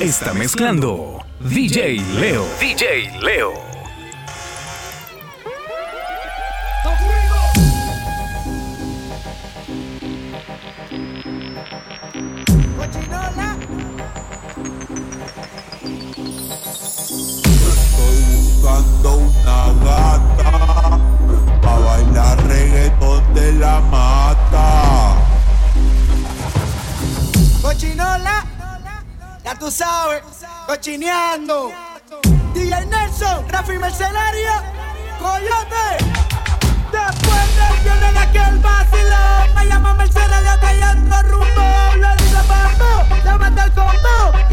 está mezclando DJ Leo. DJ Leo. Estoy buscando una gata para bailar reggaetón de la mano. Ya tú sabes, cochineando. DJ Nelson, Rafi Mercenario, Coyote. Después del viernes aquel vacilón, me llama Mercenario callando rumbo. Yo digo, papá, llévate el combo.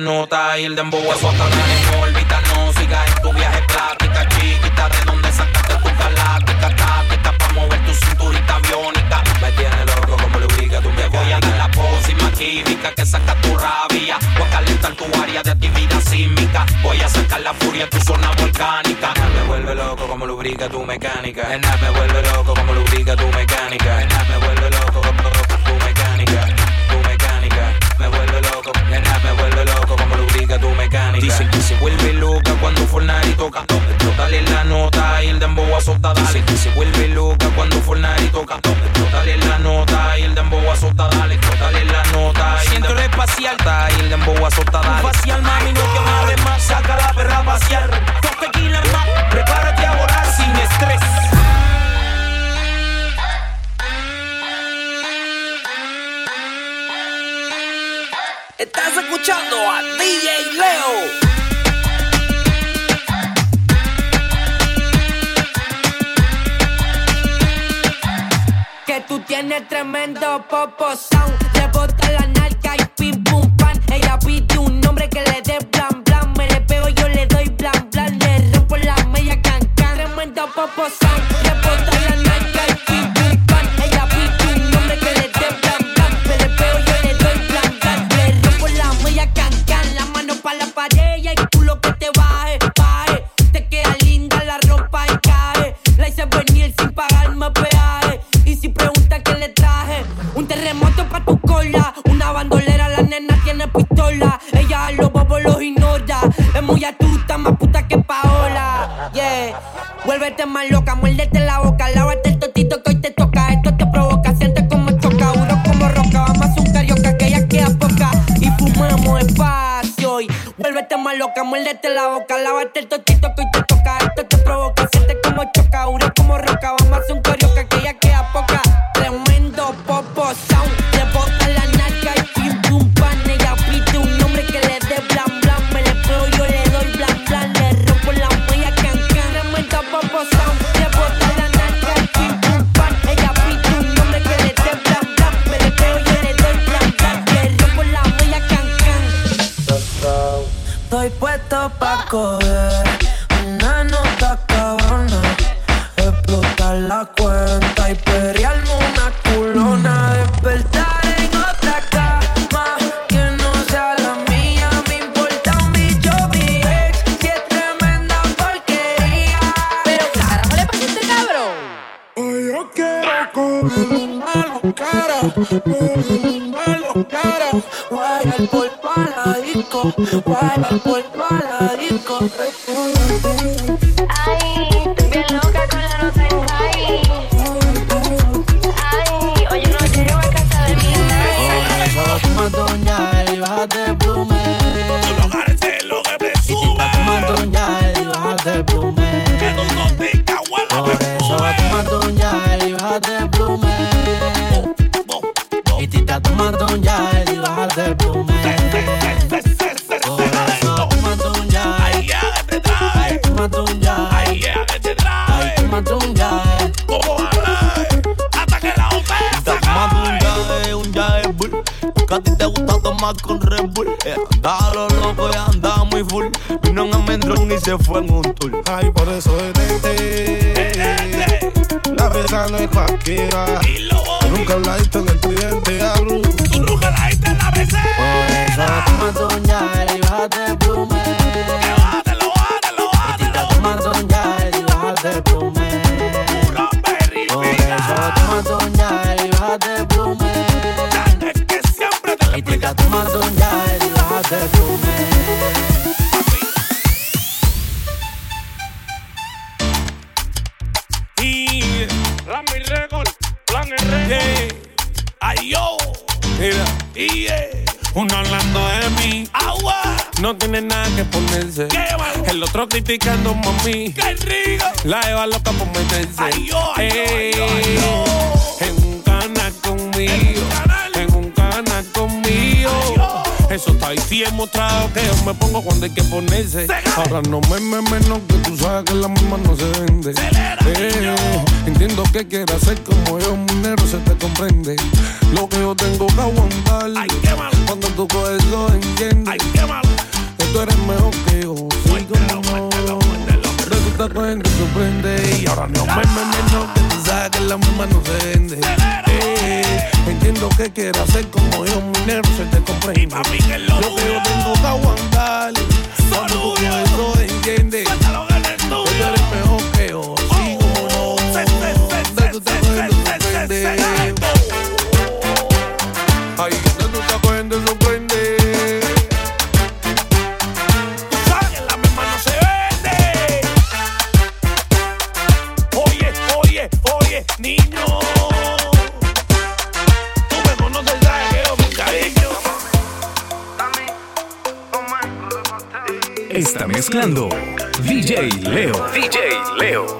La nota y el dembow su No órbita, no sigas en tu viaje plática, chiquita. De donde sacaste tu galáctica, táctica, pa' mover tu cinturita aviónica. Me tiene loco como lubrica, tú me voy a dar la pócima química que saca tu rabia. Voy a calentar tu área de actividad sísmica. Voy a sacar la furia en tu zona volcánica. Me vuelve loco como lubrica tu mecánica. Nena, me vuelve loco como lubrica tu mecánica. Nena, me vuelve cuando Fornari toca. Explótale la nota y el dembow azota, dale. Que se vuelve loca cuando Fornari toca. Explótale la nota y el dembow azota, dale. Explótale la nota y el dembow espacial y el dembow azota, dale. facial, mami, no te amarres más. Saca la perra a pasear. Dos tequilas más. Prepárate a volar sin estrés. Estás escuchando a DJ Leo. Tienes tremendo popo sound. Le bota la narca y pim pum pan. Ella pide un nombre que le dé blan blan. Me le pego, yo le doy blan blan. Le rompo la media can can. Tremendo popo sound. Le bota la más loca, muérdete la boca. Coger una nota cabrona, explotar la cuenta y perrearme una culona, despertar en otra cama que no sea la mía. Me importa un bicho mi ex, si es tremenda porquería. Pero carajo, le pasa este cabrón. Hoy yo quiero comer Malo cara, malo cara, guayar por paladisco, guayar por paladisco. Ay, se fue en un tour. Ay, por eso detente. La verdad no es cualquiera. y lo Nunca hablaste en el tridente a luz. Tú nunca la diste en la BC. Por eso toma doña y bájate el Practicando, mami. ¡Qué rico! La lleva loca por meterse. Ay. Eh, en un cana conmigo. En un cana conmigo. Eso está ahí, sí he mostrado que yo me pongo cuando hay que ponerse. Ahora no me me menos que tú sabes que la misma no se vende. Eh, entiendo que quieras ser como yo, minero se te comprende. Lo que yo tengo que aguantar. Bueno, neno, que tú sabes que la misma no se vende. Eh, entiendo que quieras ser como yo, mi negro, se te compré. Y mami, que lo yo Mesclando. DJ Leo. DJ Leo.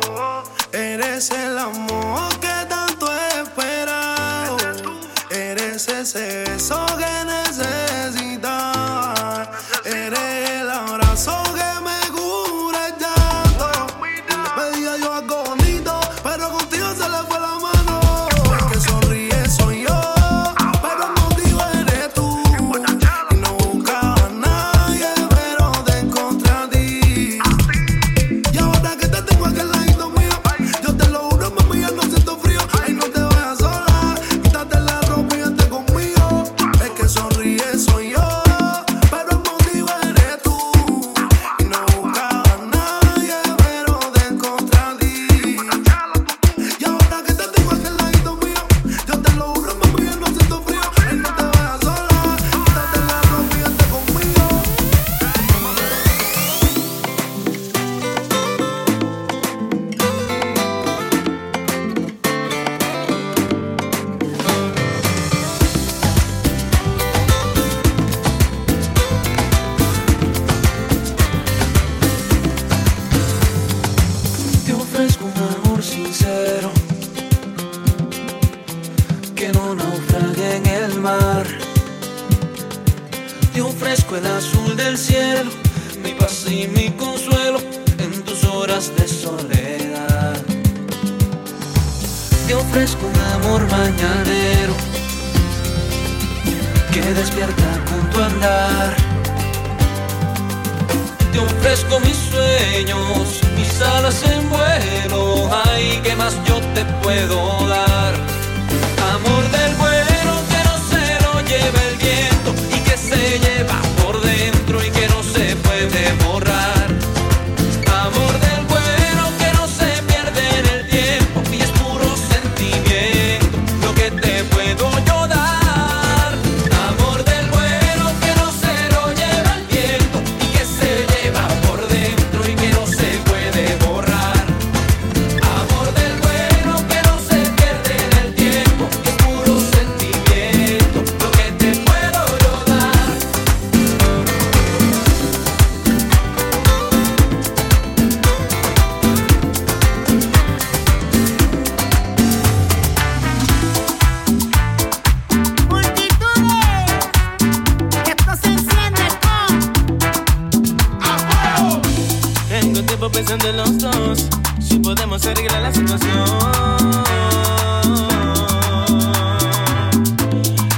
arregla la situación.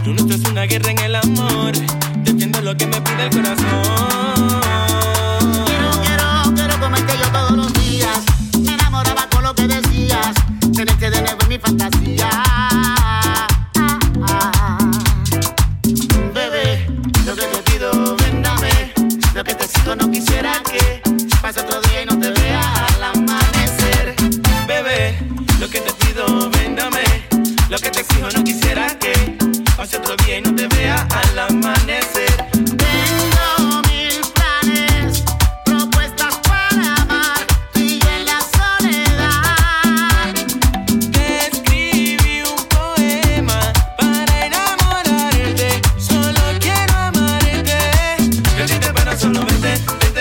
Tú no estás una guerra en el amor, yo entiendo lo que me pide el corazón. Quiero, quiero, quiero comerte yo todos los días. Me enamoraba con lo que decías, tenés que devolver mi fantasía. corazón vete.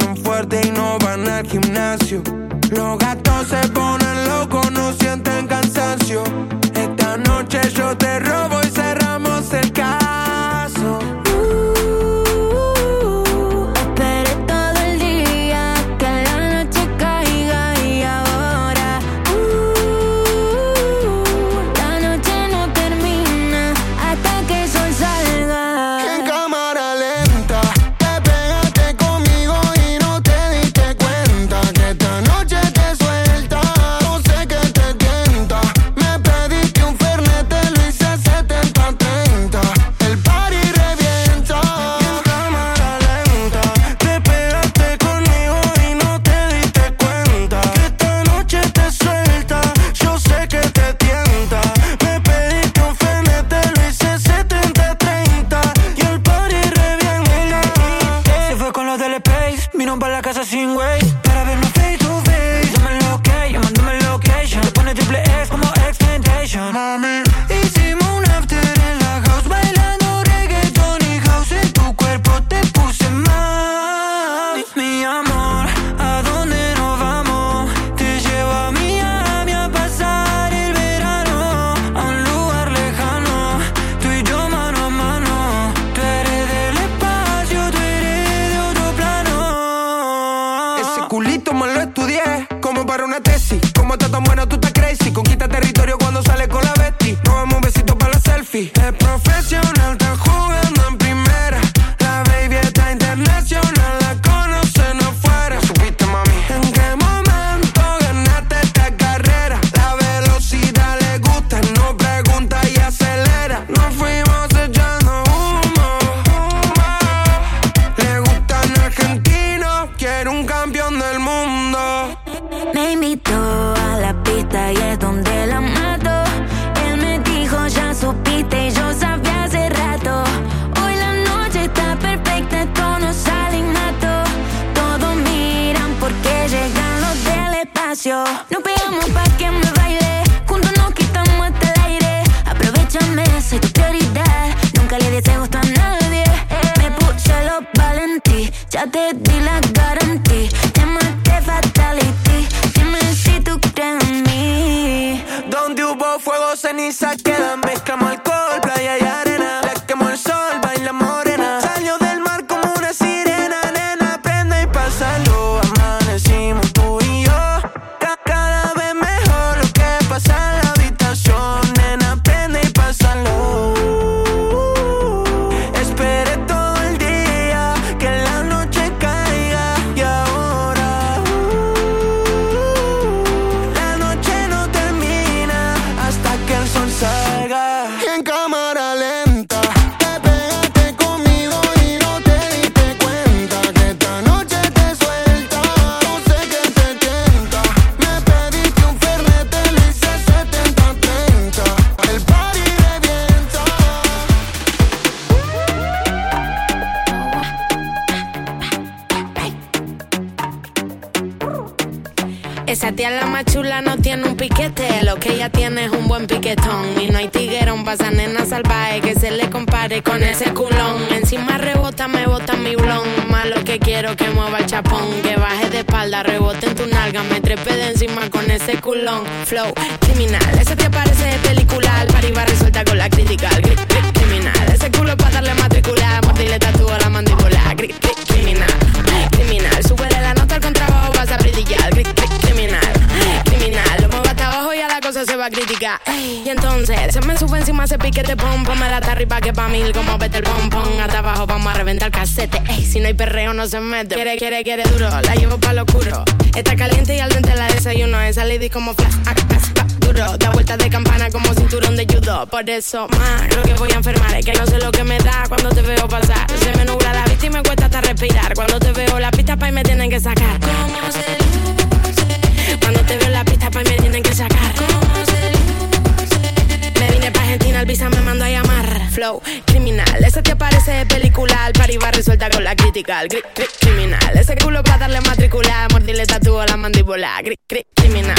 ganan fuerte y no van al gimnasio. Los gatos se ponen locos, no sienten cansancio. Esta noche yo te robo y se nena salvaje que se le compare con ese culón. Encima rebota, me bota mi blon. Más lo que quiero que mueva el chapón. Que baje de espalda, rebote en tu nalga. Me trepe de encima con ese culón. Flow criminal, ese te parece de película. Pariva resuelta con la crítica. Criminal, ese culo para darle matricular. Mordirle tatuar a criticar. Ey. Y entonces, se me sube encima ese piquete pom pom. Me da hasta arriba que pa' mil como vete el pom pom. Hasta abajo vamos a reventar el casete. Ey, si no hay perreo no se mete. Quiere, quiere, quiere duro, la llevo pa' lo oscuro. Está caliente y al dente la desayuno. Esa lady como flash, ah, ah, ah, duro. Da vueltas de campana como cinturón de judo. Por eso, más lo que voy a enfermar es que no sé lo que me da cuando te veo pasar. Se me nubla la vista y me cuesta hasta respirar. Cuando te veo la pista pa' y me tienen que sacar. ¿Cómo se Ese te aparece de película, resuelta con la crítica. Gri, gri, criminal. Ese culo para darle matricular, mordirle tatuó la mandíbula. Gri, gri, criminal.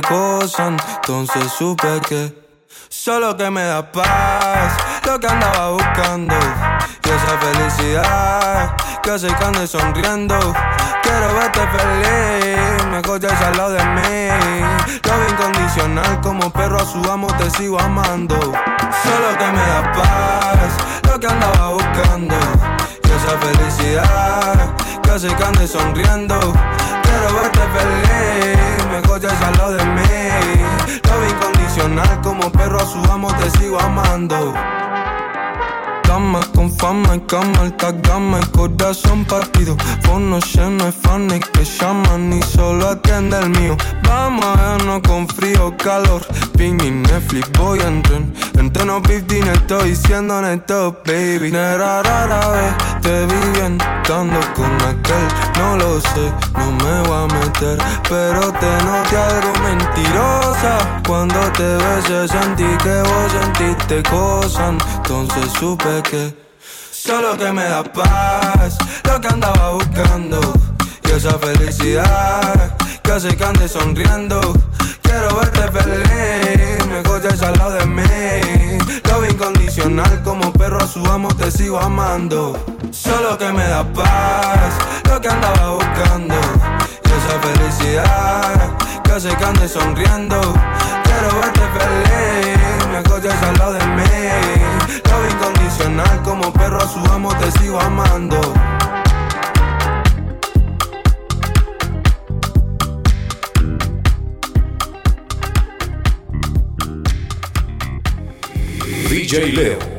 Entonces supe que solo que me da paz. Lo que andaba buscando. Y esa felicidad que se cande sonriendo. Quiero verte feliz, me coches al lado de mí. Love incondicional, como perro a su amo te sigo amando. Solo que me da paz, lo que andaba buscando. Y esa felicidad, que se cande sonriendo. Quiero verte feliz, me coches al lado de mí. Love incondicional, como perro a su amo te sigo amando. Dama con fama y cama, alta gama, el corazón partido. Fono lleno de fans que llaman y solo atiende el mío. Vamos a vernos con frío, calor. Ping y Netflix, voy a entrar. Entreno 15, estoy siendo neto, baby. Nera rara vez te vi bien, estando con aquel. No lo sé, no me voy a meter. Pero te noté algo mentirosa. Cuando te besé sentí que vos sentiste cosas. Entonces supe solo que me da paz. Lo que andaba buscando. Y esa felicidad que se cante sonriendo. Quiero verte feliz, me coches al lado de mí. Love incondicional, como perro a su amo te sigo amando. Solo que me da paz, lo que andaba buscando. Y esa felicidad que se cante sonriendo. Quiero verte feliz, me coches al lado de mí. Love incondicional, como perro a su amo te sigo amando. DJ Leo.